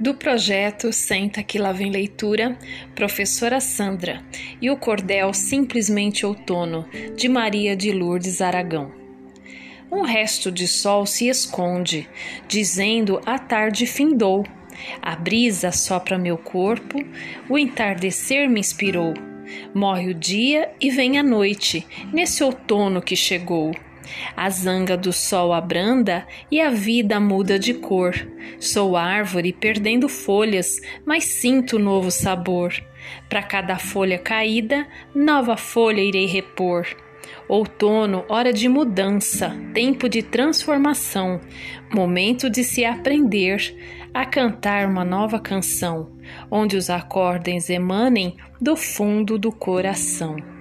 Do projeto Senta que lá vem leitura, professora Sandra, e o cordel Simplesmente Outono, de Maria de Lourdes Aragão. Um resto de sol se esconde, dizendo a tarde findou. A brisa sopra meu corpo, o entardecer me inspirou. Morre o dia e vem a noite, nesse outono que chegou. A zanga do sol abranda e a vida muda de cor. Sou árvore perdendo folhas, mas sinto novo sabor. Para cada folha caída, nova folha irei repor. Outono, hora de mudança, tempo de transformação, momento de se aprender a cantar uma nova canção, onde os acordes emanem do fundo do coração.